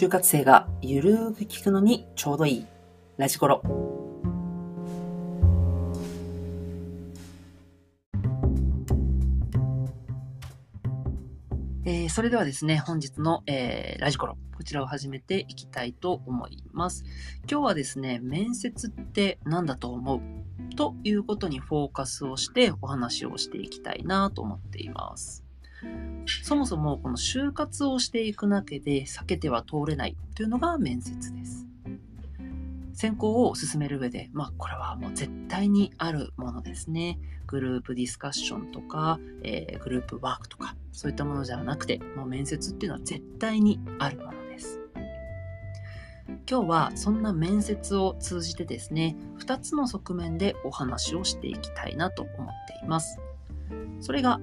就活生がゆるーく聞くのにちょうどいいラジコロ。えーそれではですね、本日の、えーラジコロ、こちらを始めていきたいと思います。今日はですね、面接って何だと思う？ということにフォーカスをしてお話をしていきたいなと思っています。そもそもこの就活をしていく中で避けては通れないというのが面接です。選考を進める上で、まあこれはもう絶対にあるものですね。グループディスカッションとか、えーグループワークとか、そういったものじゃなくて、もう面接っていうのは絶対にあるものです。今日はそんな面接を通じてですね、2つの側面でお話をしていきたいなと思っています。それが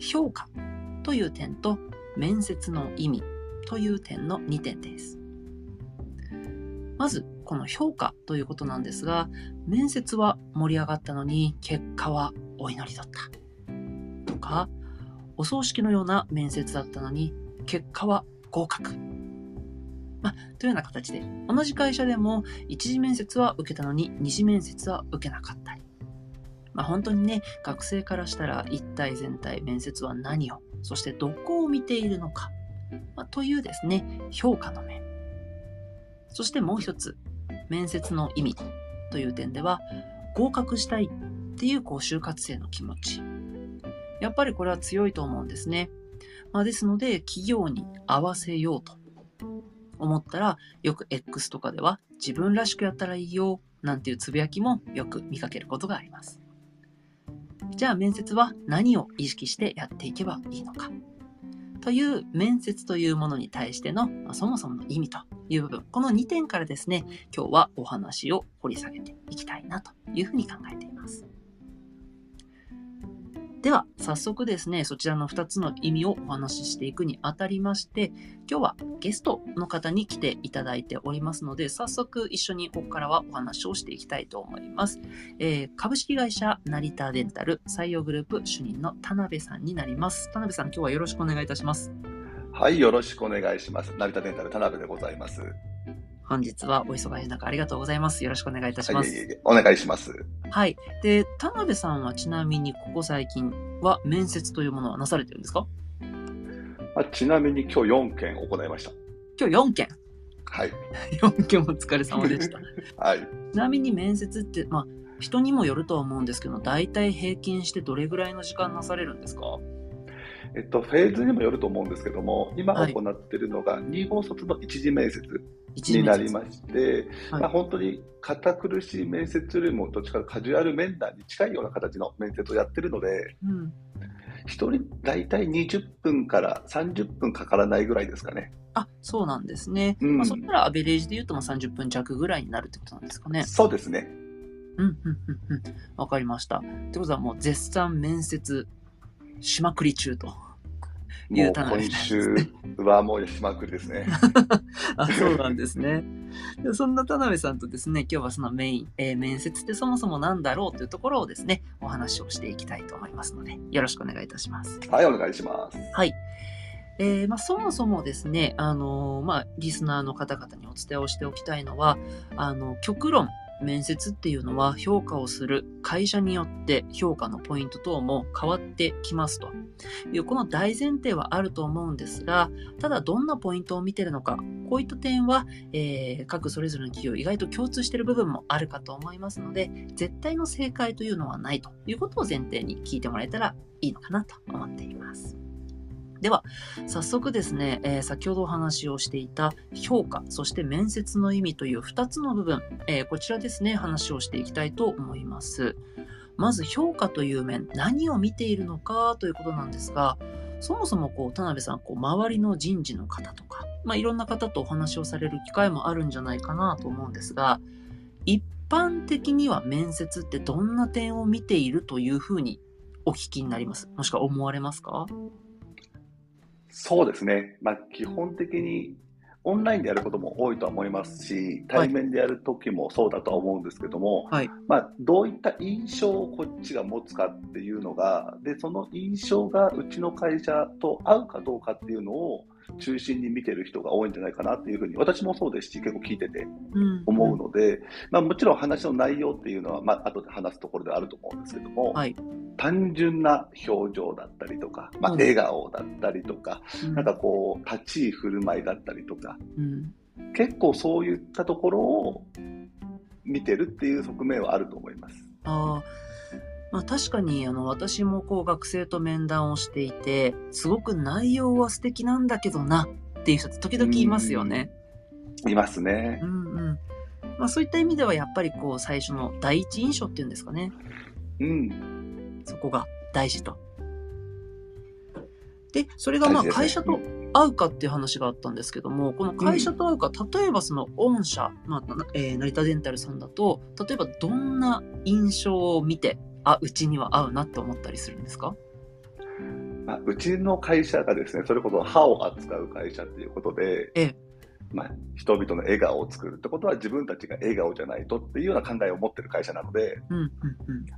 評価という点と面接の意味という点の2点です。まず、この評価ということなんですが、面接は盛り上がったのに結果はお祈りだった。とか、お葬式のような面接だったのに結果は合格。ま、というような形で、同じ会社でも一次面接は受けたのに二次面接は受けなかったり。ま、本当にね、学生からしたら一体全体面接は何を、そしてどこを見ているのか、まあ、というですね、評価の面。そしてもう一つ、面接の意味という点では、合格したいっていうこう就活生の気持ち。やっぱりこれは強いと思うんですね。まあ、ですので、企業に合わせようと思ったら、よく X とかでは自分らしくやったらいいよなんていうつぶやきもよく見かけることがあります。じゃあ面接は何を意識してやっていけばいいのか。という面接というものに対しての、まあそもそもの意味という部分、この2点からですね、今日はお話を掘り下げていきたいなというふうに考えています。では、早速ですね、そちらの2つの意味をお話ししていくにあたりまして、今日はゲストの方に来ていただいておりますので、早速一緒にここからはお話をしていきたいと思います。えー株式会社成田デンタル採用グループ主任の田辺さんになります。田辺さん、今日はよろしくお願いいたします。はい、よろしくお願いします。成田デンタル田辺でございます。本日はお忙しい中ありがとうございます。よろしくお願いいたします。はい、お願いします。はい。で、田辺さんはちなみにここ最近は面接というものはなされてるんですか？まあ、ちなみに今日4件行いました。今日4件。はい。4件お疲れ様でした。はい。ちなみに面接って、まあ、人にもよるとは思うんですけど、大体平均してどれぐらいの時間なされるんですか？えっと、フェーズにもよると思うんですけども、今はい行っているのが、2号卒の一次面接になりまして、はいまあ、本当に堅苦しい面接よりも、どっちかカジュアル面談に近いような形の面接をやってるので、うん。1人大体20分から30分かからないぐらいですかね。あ、そうなんですね。うんまあ、そしたらアベレージで言うとまあ30分弱ぐらいになるってことなんですかね。そうですね。うん、うん、うん、うん。わかりました。ってことはもう絶賛面接しまくり中と。いもうう田辺今週はもうしまくりですね。あ、そうなんですね。でそんな田辺さんとですね、今日はそのメイン、えー面接ってそもそもなんだろうというところをですね、お話をしていきたいと思いますので、よろしくお願いいたします。はい、お願いします。はい。えーまあ、そもそもですね、あのーまあ、リスナーの方々にお伝えをしておきたいのは、あの、極論、面接っていうのは評価をする会社によって評価のポイント等も変わってきますという、この大前提はあると思うんですが、ただどんなポイントを見てるのか、こういった点は、えー各それぞれの企業意外と共通している部分もあるかと思いますので、絶対の正解というのはないということを前提に聞いてもらえたらいいのかなと思っています。では、早速ですね、えー先ほどお話をしていた評価、そして面接の意味という2つの部分、えーこちらですね、話をしていきたいと思います。まず評価という面、何を見ているのかということなんですが、そもそもこう田辺さん、こう周りの人事の方とか、まあ、いろんな方とお話をされる機会もあるんじゃないかなと思うんですが、一般的には面接ってどんな点を見ているというふうにお聞きになります？もしくは思われますか？そうですね。まあ、基本的にオンラインでやることも多いとは思いますし、対面でやるときもそうだとは思うんですけども、はい。まあ、どういった印象をこっちが持つかっていうのが、で、その印象がうちの会社と合うかどうかっていうのを、中心に見てる人が多いんじゃないかなっていうふうに、私もそうですし、結構聞いててうん。思うので、まあ、もちろん話の内容っていうのは、まあ後で話すところであると思うんですけども、はい。単純な表情だったりとか、まあ、うん。笑顔だったりとか、うん。なんかこう、立ち居振る舞いだったりとか、うん。結構そういったところを見てるっていう側面はあると思います。ああ、まあ確かにあの私もこう学生と面談をしていて、すごく内容は素敵なんだけどなっていう人って時々いますよね。いますねう。んうん。まあそういった意味ではやっぱりこう最初の第一印象っていうんですかね。うん。そこが大事と。で、それがまあ会社と会うかっていう話があったんですけども、この会社と会うか、例えばその御社、まあなえー成田デンタルさんだと、例えばどんな印象を見て、あ、うちには合うなって思ったりするんですか？まあ、うちの会社がですね、それこそ歯を扱う会社っていうことで、ええまあ、人々の笑顔を作るってことは自分たちが笑顔じゃないとっていうような考えを持ってる会社なので、うんうんうん。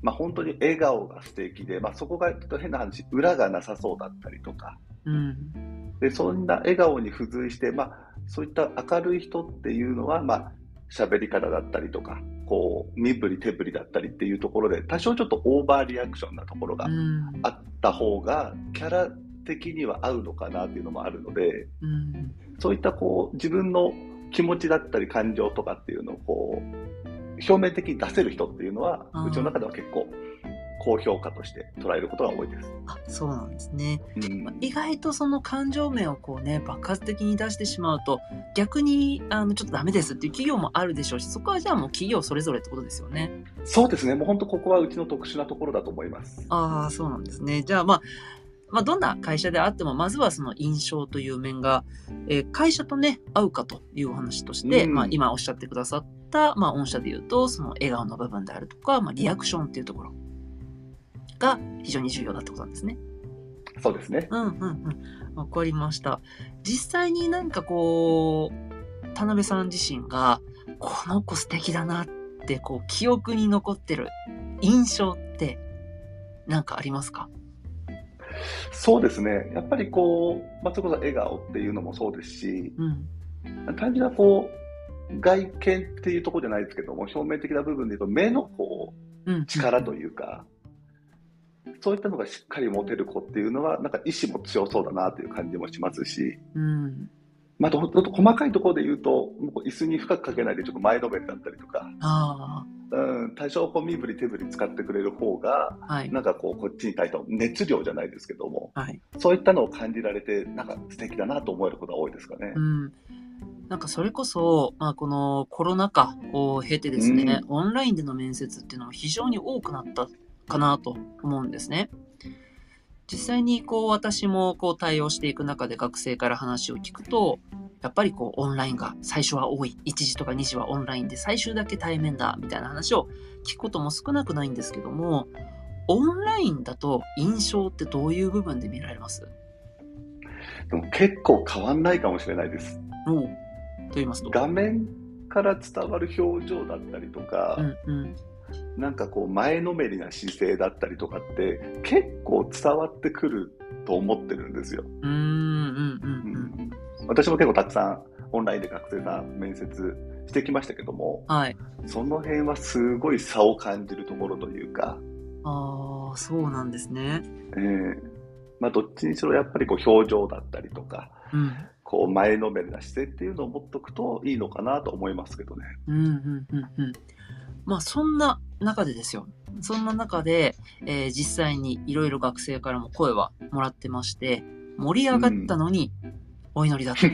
まあ、本当に笑顔が素敵で、まあ、そこがちょっと変な話、裏がなさそうだったりとか、うん。でそんな笑顔に付随して、まあ、そういった明るい人っていうのは、まあ喋り方だったりとか、こう身振り手振りだったりっていうところで、多少ちょっとオーバーリアクションなところがうん。あった方が、キャラ的には合うのかなっていうのもあるので、うん。そういったこう自分の気持ちだったり感情とかっていうのをこう表面的に出せる人っていうのはうちの中では結構高評価として捉えることが多いです。あ、そうなんですね。うんまあ意外とその感情面をこうね、爆発的に出してしまうと、逆に、あの、ちょっとダメですっていう企業もあるでしょうし、そこはじゃあもう企業それぞれってことですよね。そうですね、もう本当ここはうちの特殊なところだと思います。ああ、そうなんですね。じゃあまあ、まあ、どんな会社であっても、まずはその印象という面が、えー会社とね、合うかというお話として、うんまあ、今おっしゃってくださった、まあ、御社で言うと、その笑顔の部分であるとか、まあ、リアクションっていうところが非常に重要だってことなんですね。そうですね。うんうんうん。わかりました。実際になんかこう、田辺さん自身が、この子素敵だなって、こう、記憶に残ってる印象って、なんかありますか？そうですね、やっぱりこう、まあ、それこそ笑顔っていうのもそうですし、うん。単純なこう外見っていうところじゃないですけども、表面的な部分で言うと、目のこううん。力というか、そういったのがしっかり持てる子っていうのは、なんか意志も強そうだなという感じもしますし、うん。まあ、どど細かいところで言うと、もう椅子に深くかけないでちょっと前のめりだったりとか、あうん、多少こう身振り手振り使ってくれる方が、あ、はい。なんかこうこっちに対しての熱量じゃないですけども、はい。そういったのを感じられて、なんか素敵だなと思えることが多いですかねう。ん。なんかそれこそ、まあ、このコロナ禍を経てですね、オンラインでの面接っていうのも非常に多くなったかなと思うんですね。実際にこう私もこう対応していく中で学生から話を聞くと、やっぱりこうオンラインが最初は多い。1時とか2時はオンラインで最終だけ対面だみたいな話を聞くことも少なくないんですけども、オンラインだと印象ってどういう部分で見られます？でも結構変わんないかもしれないです。おうと言いますと？画面から伝わる表情だったりとか、うんうん。なんかこう前のめりな姿勢だったりとかって結構伝わってくると思ってるんですよ。うーん、うん、うん、私も結構たくさんオンラインで学生さん面接してきましたけども、うん。はい。その辺はすごい差を感じるところというか、ああ、そうなんですね。えーまあ、どっちにしろやっぱりこう表情だったりとか、うん。こう前のめりな姿勢っていうのを持っとくといいのかなと思いますけどね。うん、うん、うん、うん。まあ、そんな中でですよ。そんな中で、えー実際にいろいろ学生からも声はもらってまして、盛り上がったのに、お祈りだと。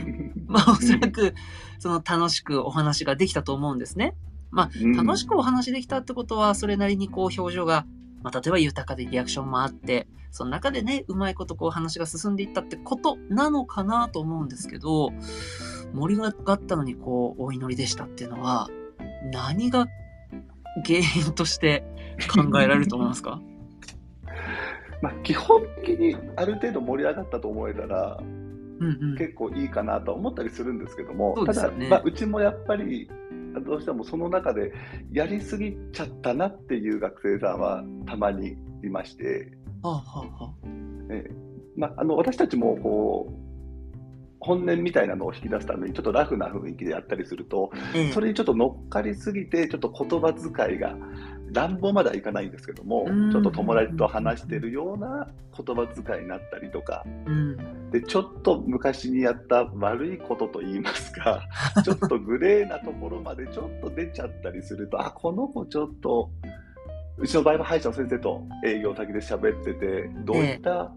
まあ、おそらく、その楽しくお話ができたと思うんですね。まあ、うん楽しくお話できたってことは、それなりにこう表情が、まあ、例えば豊かでリアクションもあって、その中でね、うまいことこう話が進んでいったってことなのかなと思うんですけど、盛り上がったのにこう、お祈りでしたっていうのは、何が原因として考えられると思いますか？まあ、基本的にある程度盛り上がったと思えたらうんうん。結構いいかなとは思ったりするんですけども、ただ、まあ、うちもやっぱりどうしてもその中でやりすぎちゃったなっていう学生さんはたまにいまして、はあはあはあ。ええまあ、あの私たちもこう本音みたいなのを引き出すためにちょっとラフな雰囲気でやったりすると、ええそれにちょっと乗っかりすぎて、ちょっと言葉遣いが乱暴まではいかないんですけどもうん、ちょっと友達と話してるような言葉遣いになったりとか、うん。で、ちょっと昔にやった悪いことと言いますか、ちょっとグレーなところまでちょっと出ちゃったりすると、あ、この子ちょっと、うちの場合は歯医者の先生と営業先で喋ってて、どういった、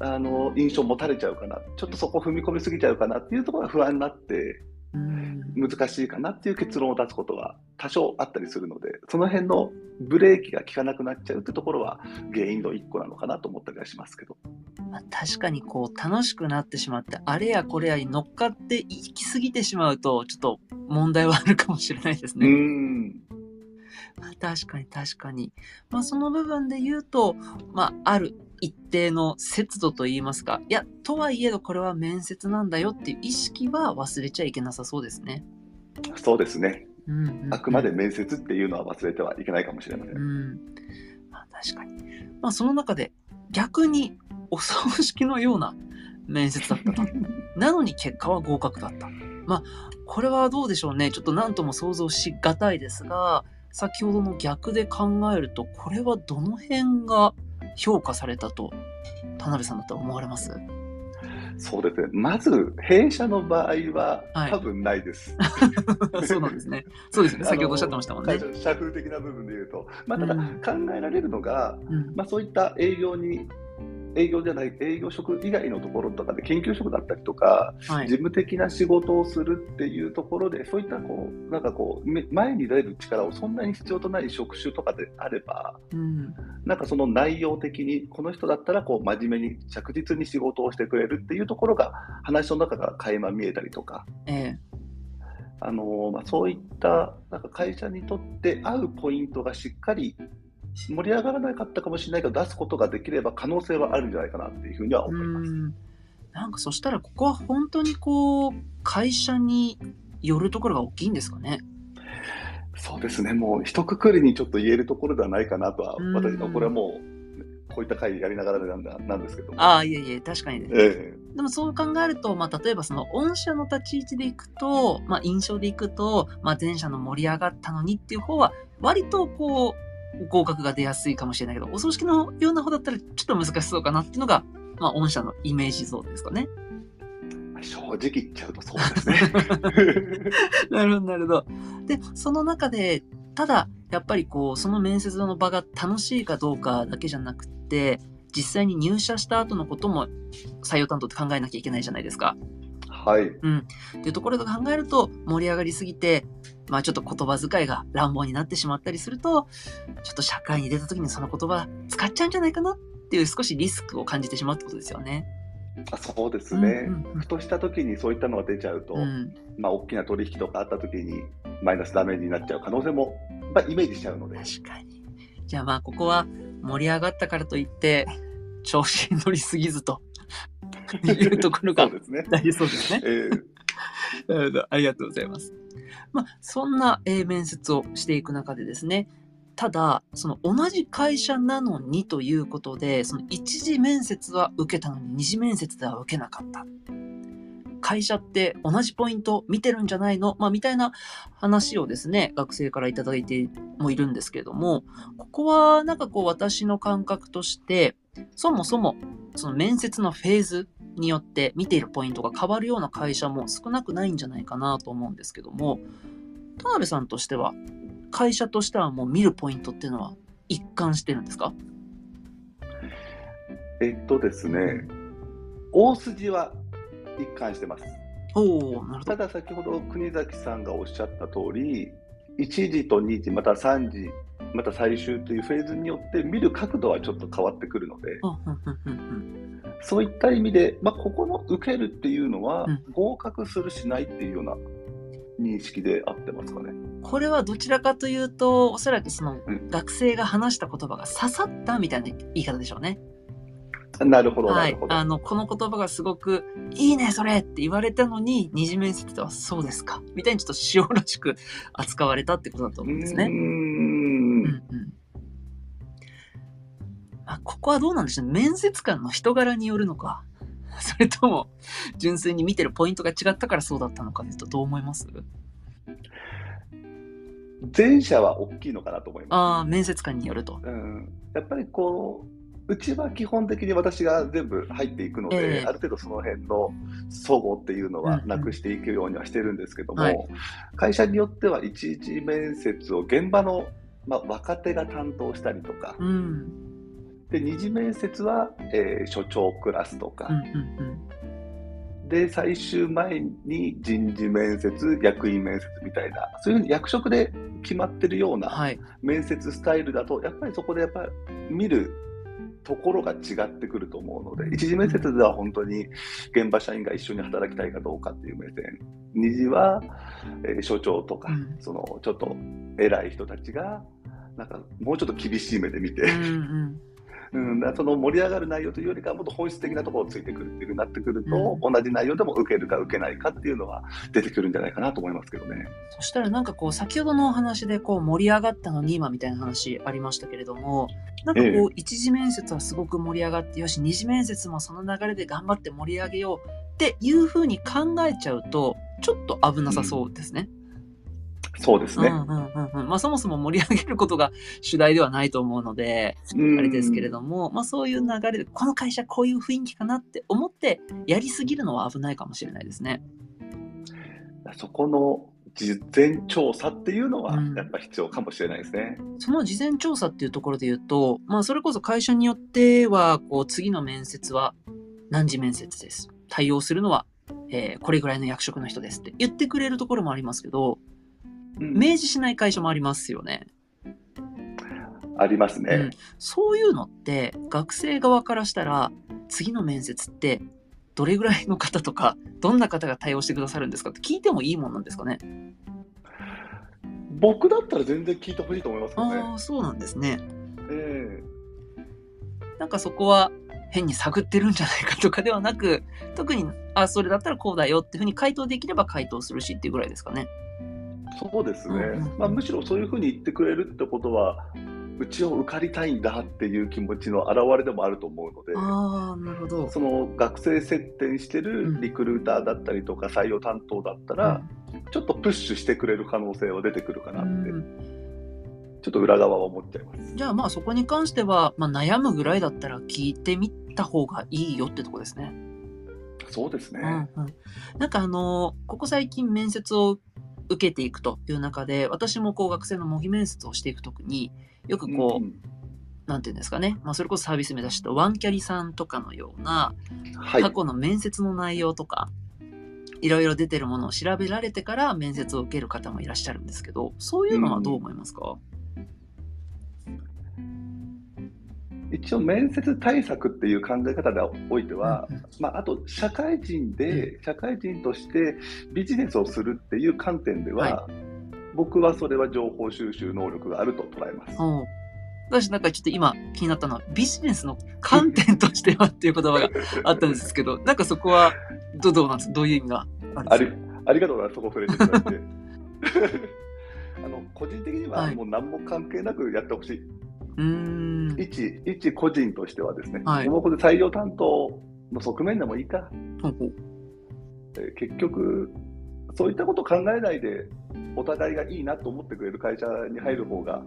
あの印象を持たれちゃうかな、ちょっとそこ踏み込みすぎちゃうかなっていうところが不安になって、うん。難しいかなっていう結論を出すことが多少あったりするので、その辺のブレーキが効かなくなっちゃうってところは原因の一個なのかなと思ったりはしますけど。まあ、確かにこう楽しくなってしまってあれやこれやに乗っかっていきすぎてしまうとちょっと問題はあるかもしれないですうね。ん。まあ確かに確かに。まあその部分で言うと、まあある一定の節度と言いますか、いや、とはいえどこれは面接なんだよっていう意識は忘れちゃいけなさそうですね。そうですね。うんうんうんあくまで面接っていうのは忘れてはいけないかもしれません。うん。まあ確かに。まあその中で逆にお葬式のような面接だったと。なのに結果は合格だった。まあこれはどうでしょうね。ちょっと何とも想像しがたいですが、先ほどの逆で考えると、これはどの辺が評価されたと、田辺さんだと思われます？そうですね。まず、弊社の場合ははい多分ないです。そうなんですね。そうですね。先ほどおっしゃってましたもんね社風的な部分で言うと。まあ、ただ、うん考えられるのが、うんまあ、そういった営業に、営業じゃない、営業職以外のところとかで研究職だったりとか、はい事。務的な仕事をするっていうところで、そういったこう、なんかこう、め前に出る力をそんなに必要とない職種とかであれば、うん。なんかその内容的に、この人だったらこう真面目に着実に仕事をしてくれるっていうところが、話の中から垣間見えたりとか、ええあのーまあ、そういったなんか会社にとって合うポイントがしっかり盛り上がらなかったかもしれないけど、出すことができれば可能性はあるんじゃないかなっていうふうには思います。うんなんかそしたらここは本当にこう会社によるところが大きいんですかね？そうですね、もう一括りにちょっと言えるところではないかなとは、うん私のこれはもう、こういった会やりながらなんだなんですけども。ああいえいえ確かにね。えでもそう考えると、まあ、例えばその御社の立ち位置でいくと、まあ、印象でいくと、まあ、前者の盛り上がったのにっていう方は割とこう合格が出やすいかもしれないけどお葬式のような方だったらちょっと難しそうかなっていうのが、まあ、御社のイメージ像ですかね。え正直言っちゃうとそうですね。なるほど、なるほど。で、その中で、ただ、やっぱりこう、その面接の場が楽しいかどうかだけじゃなくて、実際に入社した後のことも採用担当って考えなきゃいけないじゃないですか。はい。っていうところで考えると、盛り上がりすぎて、まあちょっと言葉遣いが乱暴になってしまったりすると、ちょっと社会に出た時にその言葉使っちゃうんじゃないかなっていう少しリスクを感じてしまうってことですよね。あそうですね。うんうんうんふとした時にそういったのが出ちゃうと、うん。まあ、大きな取引とかあった時にマイナスダメージになっちゃう可能性も、まあ、イメージしちゃうので。確かに。じゃあまあここは盛り上がったからといって、調子に乗りすぎずというところがそうですね。大事そうですね。えーなるほど。ありがとうございます。まあ、そんな、えー面接をしていく中でですね、ただ、その同じ会社なのにということで、その一次面接は受けたのに二次面接では受けなかった。会社って同じポイント見てるんじゃないの？まあ、みたいな話をですね、学生からいただいてもいるんですけれども、ここはなんかこう私の感覚として、そもそもその面接のフェーズによって見ているポイントが変わるような会社も少なくないんじゃないかなと思うんですけども、田辺さんとしては、会社としてはもう見るポイントっていうのは一貫してるんですか？えっとですね、大筋は一貫してます。おおなるほど。ただ先ほど国崎さんがおっしゃった通り、1時と2時、また3時、また最終というフェーズによって見る角度はちょっと変わってくるので、そういった意味で、まあ、ここの受けるっていうのはうん合格するしないっていうような認識で合ってますかね。これはどちらかというと、おそらくそのうん学生が話した言葉が刺さったみたいな言い方でしょうね。なるほど、はないるほ。ど。あの、この言葉がすごく、いいね、それって言われたのに、二次面接ではそうですか。みたいにちょっと塩らしく扱われたってことだと思うんですね。あ、ここはどうなんでしょう？ね。面接官の人柄によるのか。それとも、純粋に見てるポイントが違ったからそうだったのかですと、どう思います？前者は大きいのかなと思います。ああ、面接官によると。うん、やっぱりこう、うちは基本的に私が全部入っていくので、ええある程度その辺の齟齬っていうのはなくしていくようにはしてるんですけども、はい会社によっては一次面接を現場の、まあ、若手が担当したりとか、うん。で二次面接は、えー所長クラスとか、で最終前に人事面接、役員面接みたいな、そういうふうに役職で決まってるよううん。なはい。面接スタイルだと、やっぱりそこでやっぱり見るところが違ってくると思うので、一次面接では本当に現場社員が一緒に働きたいかどうかっていう目線、二次は、えー所長とか、うんそのちょっと偉い人たちが、なんかもうちょっと厳しい目で見て、うんうん。うん、その盛り上がる内容というよりかはもっと本質的なところをついてくるっていうふうになってくると、う同じ内容でも受けるか受けないかっていうのは出てくるんじゃないかなと思いますけどね。そしたらなんかこう、先ほどのお話でこう盛り上がったのに今みたいな話ありましたけれども、なんかこええう、一次面接はすごく盛り上がって、よし、二次面接もその流れで頑張って盛り上げようっていうふうに考えちゃうと、ちょっと危なさそうですね。そうですね。うんうんうんうん。まあそもそも盛り上げることが主題ではないと思うので、うんあれですけれども、まあそういう流れで、この会社こういう雰囲気かなって思って、やりすぎるのは危ないかもしれないですね。そこの事前調査っていうのはうんやっぱ必要かもしれないですね。その事前調査っていうところで言うと、まあそれこそ会社によっては、こう次の面接は何時面接です。対応するのは、えーこれぐらいの役職の人ですって言ってくれるところもありますけど、うん明示しない会社もありますよね。ありますうんね。、そういうのって学生側からしたら次の面接ってどれぐらいの方とかどんな方が対応してくださるんですかって聞いてもいいもんなんですかね僕だったら全然聞いてほしいと思いますよね。ああそうなんですねえなんかそこは変に探ってるんじゃないかとかではなく特にあそれだったらこうだよっていうふうに回答できれば回答するしっていうぐらいですかねえそうですね、うんうんうんまあ、むしろそういうふうに言ってくれるってことは、うちを受かりたいんだっていう気持ちの表れでもあると思うので。ああなるほどその学生接点してうんるリクルーターだったりとか採用担当だったら、ちょっとプッシュしてくれる可能性は出てくるかなって、うんちょっと裏側は思っちゃいます。じゃあまあそこに関しては、まあ、悩むぐらいだったら聞いてみた方がいいよってとこですね。そうですね。うんうん、なんかあのここ最近面接を受けていくという中で私もこう学生の模擬面接をしていくときによくこう、んなんていうんですかね、まあ、それこそサービス目指しとワンキャリさんとかのようなはい。過去の面接の内容とか、いろいろ出てるものを調べられてから面接を受ける方もいらっしゃるんですけどそういうのはどう思いますか、一応面接対策っていう考え方でおいては、まあ、あと社会人で、社会人としてビジネスをするっていう観点では、僕はそれは情報収集能力があると捉えます。うん。私なんかちょっと今気になったのはビジネスの観点としてはっていう言葉があったんですけど、なんかそこはどどうなんです？どういう意味があるんありですか？ありがとうございます、そこ触れていただいて。あの個人的にははい。もう何も関係なくやってほしい、うーん。一一個人としてはですね、はい。もうこれ採用担当の側面でもいいか、ほえー結局、そういったことを考えないで、お互いがいいなと思ってくれる会社に入る方が、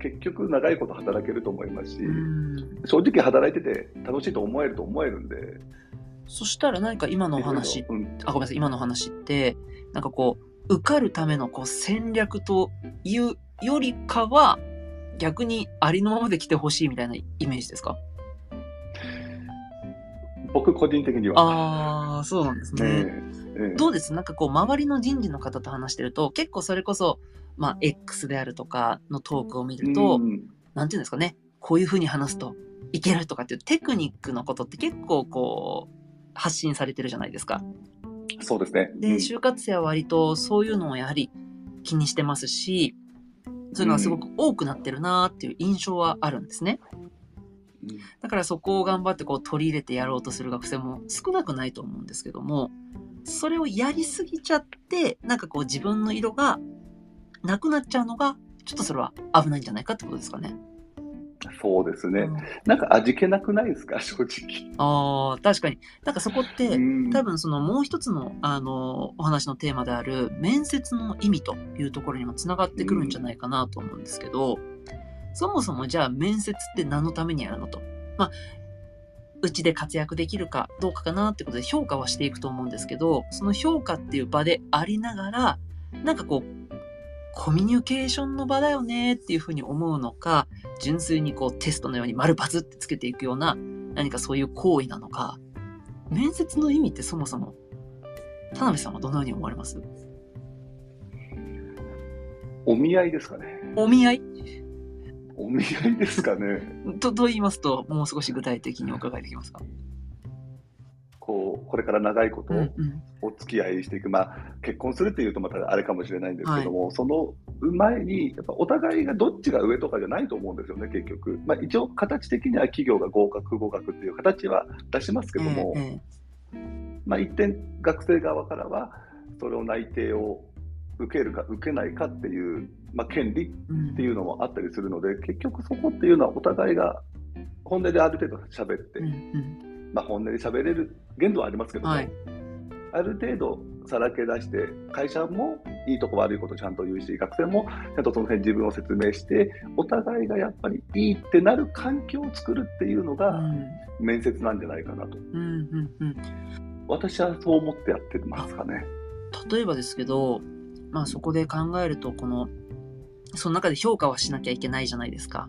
結局、長いこと働けると思いますし、正直働いてて楽しいと思えると思えるんで、そしたら何か今のお話、うん、あ、ごめんなさい、今のお話って、なんかこう、受かるためのこう戦略というよりかは、逆にありのままで来てほしいみたいなイメージですか？僕、個人的には。ああ、そうなんですね。ええどうです？なんかこう、周りの人事の方と話してると、結構それこそ、まあ、X であるとかのトークを見ると、うんなんていうんですかね、こういうふうに話すといけるとかっていうテクニックのことって結構こう、発信されてるじゃないですか。そうですね。で、就活生は割とそういうのをやはり気にしてますし、そういうのがすごく多くなってるなーっていう印象はあるんですね。うんだからそこを頑張ってこう取り入れてやろうとする学生も少なくないと思うんですけども、それをやりすぎちゃって、なんかこう自分の色がなくなっちゃうのが、ちょっとそれは危ないんじゃないかってことですかね。そうですね。うんなんか味気なくないですか、正直。ああ、確かに。なんかそこって、うん多分そのもう一つの、あの、お話のテーマである面接の意味というところにもつながってくるんじゃないかなと思うんですけど、そもそもじゃあ面接って何のためにやるのと。まあ、うちで活躍できるかどうかかなってことで評価はしていくと思うんですけど、その評価っていう場でありながら、なんかこう、コミュニケーションの場だよねっていうふうに思うのか、純粋にこうテストのように丸×ってつけていくような何かそういう行為なのか、面接の意味ってそもそも、田辺さんはどのように思われます？お見合いですかね。お見合い？お見合いですかね。と、と言いますと、もう少し具体的にお伺いできますか？これから長いことうんうん。お付き合いしていく、まあ、結婚するっていうとまたあれかもしれないんですけども、その前に、やっぱお互いがどっちが上とかじゃないと思うんですよね、結局。まあ、一応、形的には企業が合格、合格っていう形は出しますけども、ええまあ、一点、学生側からは、それを内定を受けるか受けないかっていう、まあ、権利うんっていうのもあったりするので、結局そこっていうのはお互いが本音である程度喋って、うんうんまあ、本音で喋れる限度はありますけども、はいある程度さらけ出して、会社もいいとこ悪いことちゃんと言うし、学生もちゃんとその辺自分を説明して、お互いがやっぱりいいってなる環境を作るっていうのうがん面接なんじゃないかなと。うんうんうん私はそう思ってやってますかね。例えばですけど、まあそこで考えると、この、その中で評価はしなきゃいけないじゃないですか。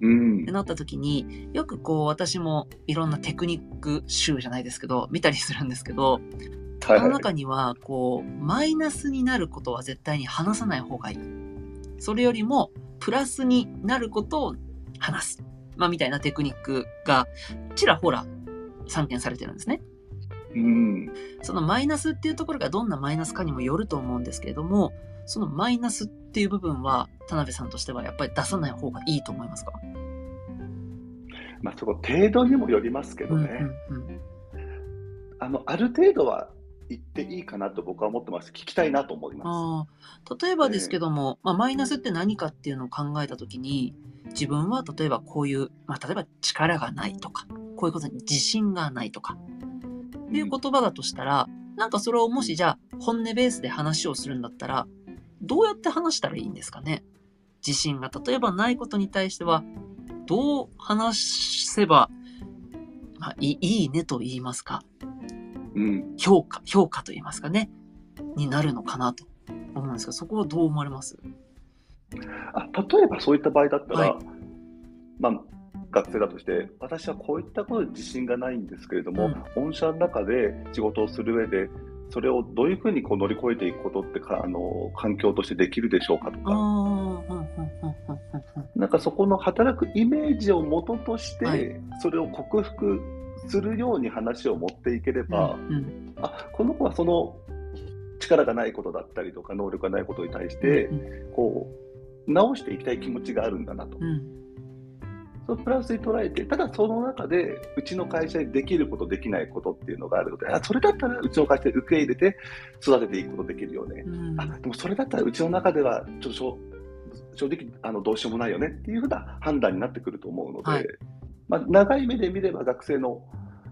うんって。なった時に、よくこう私もいろんなテクニック集じゃないですけど、見たりするんですけど、そのはい。中には、こう、マイナスになることは絶対に話さない方がいい。それよりも、プラスになることを話す。まあ、みたいなテクニックが、ちらほら散見されてるんですね。うん。そのマイナスっていうところがどんなマイナスかにもよると思うんですけれども、そのマイナスっていう部分は、田辺さんとしてはやっぱり出さない方がいいと思いますか？まあ、そこ程度にもよりますけどね。うんうんあの、ある程度は言っていいかなと僕は思ってます。聞きたいなと思いまああ例えばですけども、まあ、マイナスって何かっていうのを考えたときに自分は例えばこういう、まあ、例えば力がないとかこういうことに自信がないとかす。っていう言葉だとしたらなんかそれをもしじゃあ本音ベースで話をするんだったらどうやって話したらいいんですかね？自信が。例えばないことに対してはどう話せば、まあ、いいねと言いますか？うん。評価評価と言いますかね？になるのかなと思うんですがそこはどう思われます？あ例えばそういった場合だったら、はい。まあ、学生だとして、私はこういったことで自信がないんですけれども、御社の中で仕事をする上で、それをどういうふうにこう乗り越えていくことってかあの環境としてできるでしょうかとか、なんかそこの働くイメージを元として、はい。それを克服するように話を持っていければ、うんうん。あこの子はその力がないことだったりとか、能力がないことに対して、うん。こう直していきたい気持ちがあるんだなと。うんそのプラスに捉えて、ただその中で、うちの会社にできること、できないことっていうのがあるので、あそれだったらうちの会社で受け入れて育てていくことできるよね。うん。あでもそれだったらうちの中ではちょっと正直あのどうしようもないよねっていうふうな判断になってくると思うので、はい。まあ、長い目で見れば学生の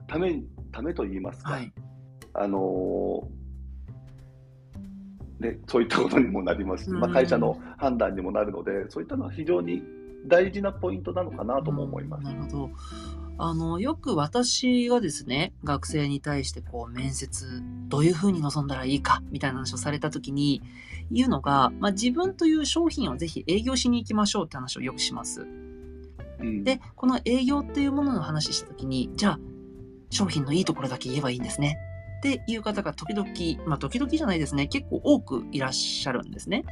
ためにためといいますか、はい。あのーね、そういったことにもなりますし、まあ、うん会社の判断にもなるので、そういったのは非常に大事なポイントなのかなとも思います。なるほど。あの、よく私がですね、学生に対してこう、面接、どういうふうに臨んだらいいか、みたいな話をされたときに、言うのが、まあ、自分という商品をぜひ営業しに行きましょうって話をよくします。うんで、この営業っていうものの話したときに、じゃあ、商品のいいところだけ言えばいいんですね。っていう方が時々、まあ時々じゃないですね、結構多くいらっしゃるんですね。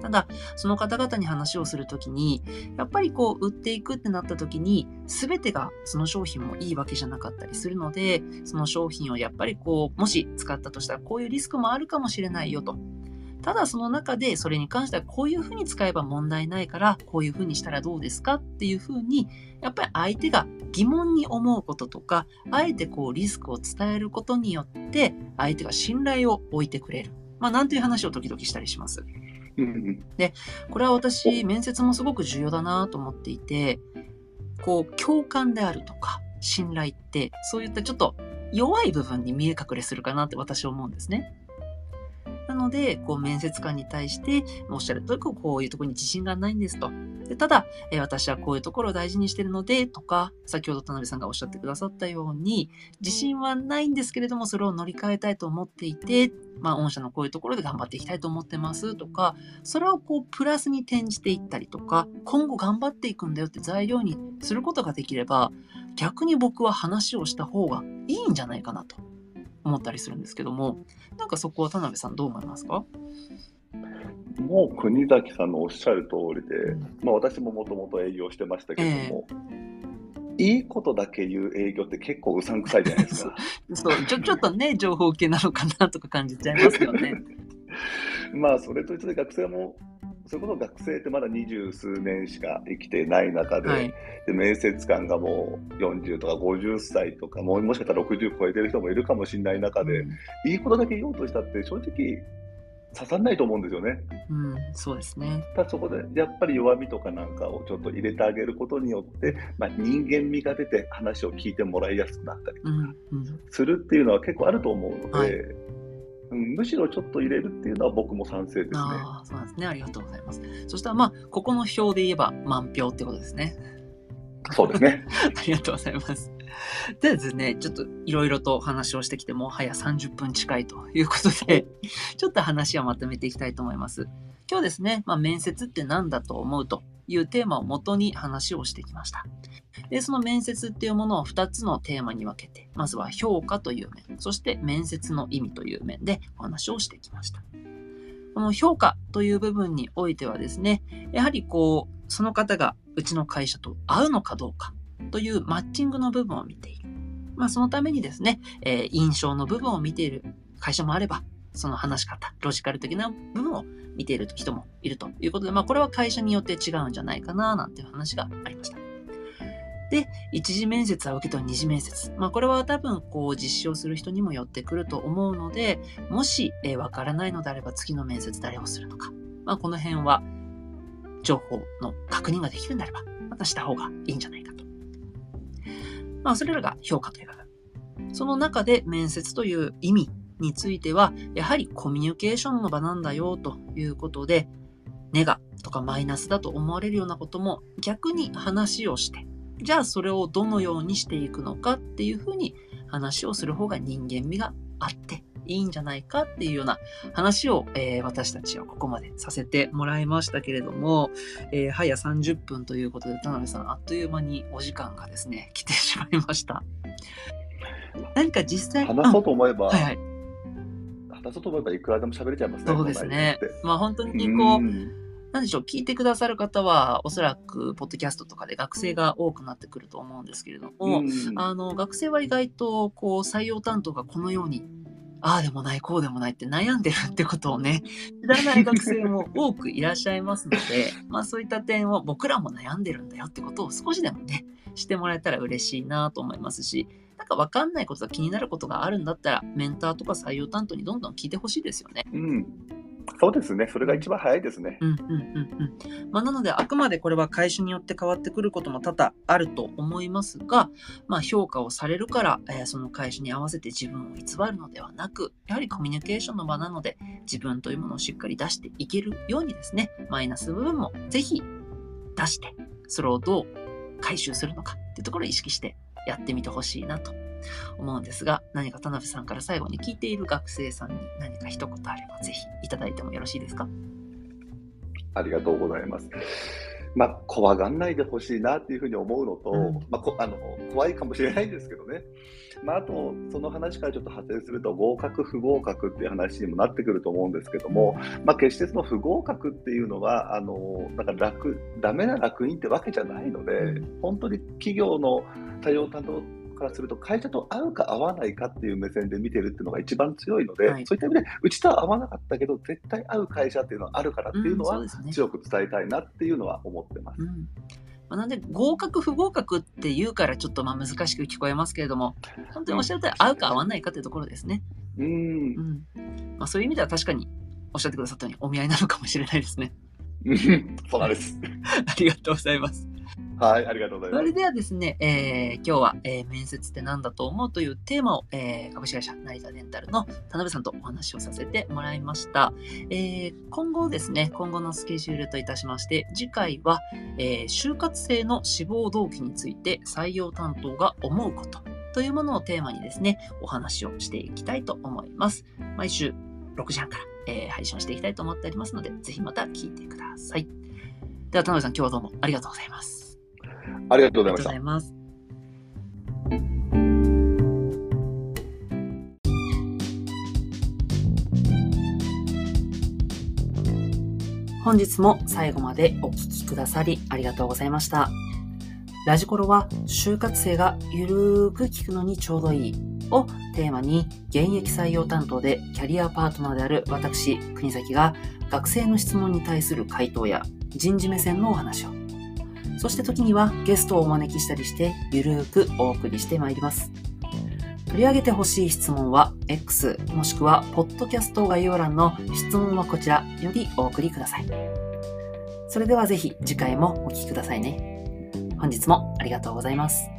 ただ、その方々に話をするときに、やっぱりこう、売っていくってなったときに、すべてがその商品もいいわけじゃなかったりするので、その商品をやっぱりこう、もし使ったとしたら、こういうリスクもあるかもしれないよと。ただその中でそれに関してはこういうふうに使えば問題ないからこういうふうにしたらどうですかっていうふうにやっぱり相手が疑問に思うこととかあえてこうリスクを伝えることによって相手が信頼を置いてくれる。まあなんていう話を時々したりします。でこれは私、面接もすごく重要だなと思っていて、こう、共感であるとか、信頼って、そういったちょっと弱い部分に見え隠れするかなって私は思うんですね。なので、こう、面接官に対して、おっしゃるとおり、こういうところに自信がないんですと。でただ、えー私はこういうところを大事にしてるので、とか、先ほど田辺さんがおっしゃってくださったように、自信はないんですけれども、それを乗り換えたいと思っていて、まあ、御社のこういうところで頑張っていきたいと思ってますとか、それをこう、プラスに転じていったりとか、今後頑張っていくんだよって材料にすることができれば、逆に僕は話をした方がいいんじゃないかなと思ったりするんですけども、なんかそこは田辺さんどう思いますか？もう国崎さんのおっしゃる通りで、まあ、私ももともと営業してましたけども、いいことだけ言う営業って結構うさんくさいじゃないですか。そう、ちょ、ちょっとね、情報系なのかなとか感じちゃいますよね。まあそれと一緒で学生もそれこそ学生ってまだ二十数年しか生きてない中で,、はい。で面接官がもう40とか50歳とかもうもしかしたら60超えてる人もいるかもしれない中で、いいことだけ言おうとしたって正直刺さんないと思うんですよね。うん、そうですね。ただそこでやっぱり弱みとかなんかをちょっと入れてあげることによって、まあ、人間味が出て話を聞いてもらいやすくなったりうん、うん。するっていうのは結構あると思うので、はいうん、むしろちょっと入れるっていうのは僕も賛成ですね。ああ、そうですね。ありがとうございます。そしたら、まあ、ここの表で言えば満票ってことですね。そうですね。ありがとうございます。でですね、ちょっといろいろと話をしてきて、もはや30分近いということで、ちょっと話をまとめていきたいと思います。今日ですね、まあ、面接って何だと思うというテーマをもとに話をしてきました。で、その面接っていうものを2つのテーマに分けて、まずは評価という面、そして面接の意味という面でお話をしてきました。この評価という部分においてはですね、やはりこう、その方がうちの会社と合うのかどうかというマッチングの部分を見ている。まあそのためにですね、えー印象の部分を見ている会社もあれば、その話し方、ロジカル的な部分を見ている人もいるということで、まあこれは会社によって違うんじゃないかな、なんていう話がありました。で、一次面接は受けと二次面接。まあこれは多分こう実施をする人にもよってくると思うので、もしえーわからないのであれば次の面接誰をするのか。まあこの辺は情報の確認ができるんであれば、またした方がいいんじゃないかと。まあそれらが評価という部分。その中で面接という意味については、やはりコミュニケーションの場なんだよということで、ネガとかマイナスだと思われるようなことも逆に話をして、じゃあそれをどのようにしていくのかっていうふうに話をする方が人間味があっていいんじゃないかっていうような話を、えー私たちはここまでさせてもらいましたけれども、えー、早30分ということで田辺さんあっという間にお時間がですね来てしまいました。何か実際話そうと思えば、うん。はいはい話そうと思えばいくらでも喋れちゃいますね。そうですね。まあ本当にこう、なんでしょう、聞いてくださる方は、おそらく、ポッドキャストとかで学生が多くなってくると思うんですけれども、うん。あの、学生は意外と、こう、採用担当がこのように、ああでもない、こうでもないって悩んでるってことをね、知らない学生も多くいらっしゃいますので、まあそういった点を僕らも悩んでるんだよってことを少しでもね、してもらえたら嬉しいなと思いますし、なんかわかんないことが気になることがあるんだったら、メンターとか採用担当にどんどん聞いてほしいですよね。うん。そうですね。それが一番早いですね。うんうんうんうん。まあ、なので、あくまでこれは会社によって変わってくることも多々あると思いますが、まあ、評価をされるから、えーその会社に合わせて自分を偽るのではなく、やはりコミュニケーションの場なので、自分というものをしっかり出していけるようにですね、マイナス部分もぜひ出して、それをどう回収するのかっていうところを意識してやってみてほしいなと思うんですが、何か田辺さんから最後に聞いている学生さんに何か一言あればぜひいただいてもよろしいですか？ありがとうございます。まあ、怖がんないでほしいなっていうふうに思うのと、うん。まあ、こあの怖いかもしれないんですけどね、まあ、あと、その話からちょっと派生すると、合格、不合格っていう話にもなってくると思うんですけども、まあ、決してその不合格っていうのは、あのなんか楽、ダメな楽印ってわけじゃないので、うん。本当に企業の対応担当からすると、会社と合うか合わないかっていう目線で見てるっていうのが一番強いので、はいそういった意味で、うちとは合わなかったけど、絶対合う会社っていうのはあるからっていうのは強く伝えたいなっていうのは思ってます。うんまあ、なんで合格不合格って言うからちょっとまあ難しく聞こえますけれども本当におっしゃる通り合うか合わないかというところですね、うんう、んまあ、そういう意味では確かにおっしゃってくださったようにお見合いなのかもしれないですね。そうなんです。ありがとうございます。はい、ありがとうございます。それではですね、えー今日は、えー面接って何だと思うというテーマを、えー株式会社成田デンタルの田辺さんとお話をさせてもらいました。えー今後ですね、今後のスケジュールといたしまして、次回は、えー就活生の志望動機について採用担当が思うことというものをテーマにですね、お話をしていきたいと思います。毎週6時半から、えー配信していきたいと思っておりますので、ぜひまた聞いてください。では、田辺さん、今日はどうもありがとうございます。ありがとうございましたりがとうござ。います。本日も最後までお聞きくださりありがとうございました。ラジコロは就活生がゆるーく聞くのにちょうどいいをテーマに現役採用担当でキャリアパートナーである私、国崎が学生の質問に対する回答や人事目線のお話をそして時にはゲストをお招きしたりしてゆるーくお送りしてまいります。取り上げてほしい質問は X もしくはポッドキャスト概要欄の質問はこちらよりお送りください。それではぜひ次回もお聴きくださいね。本日もありがとうございます。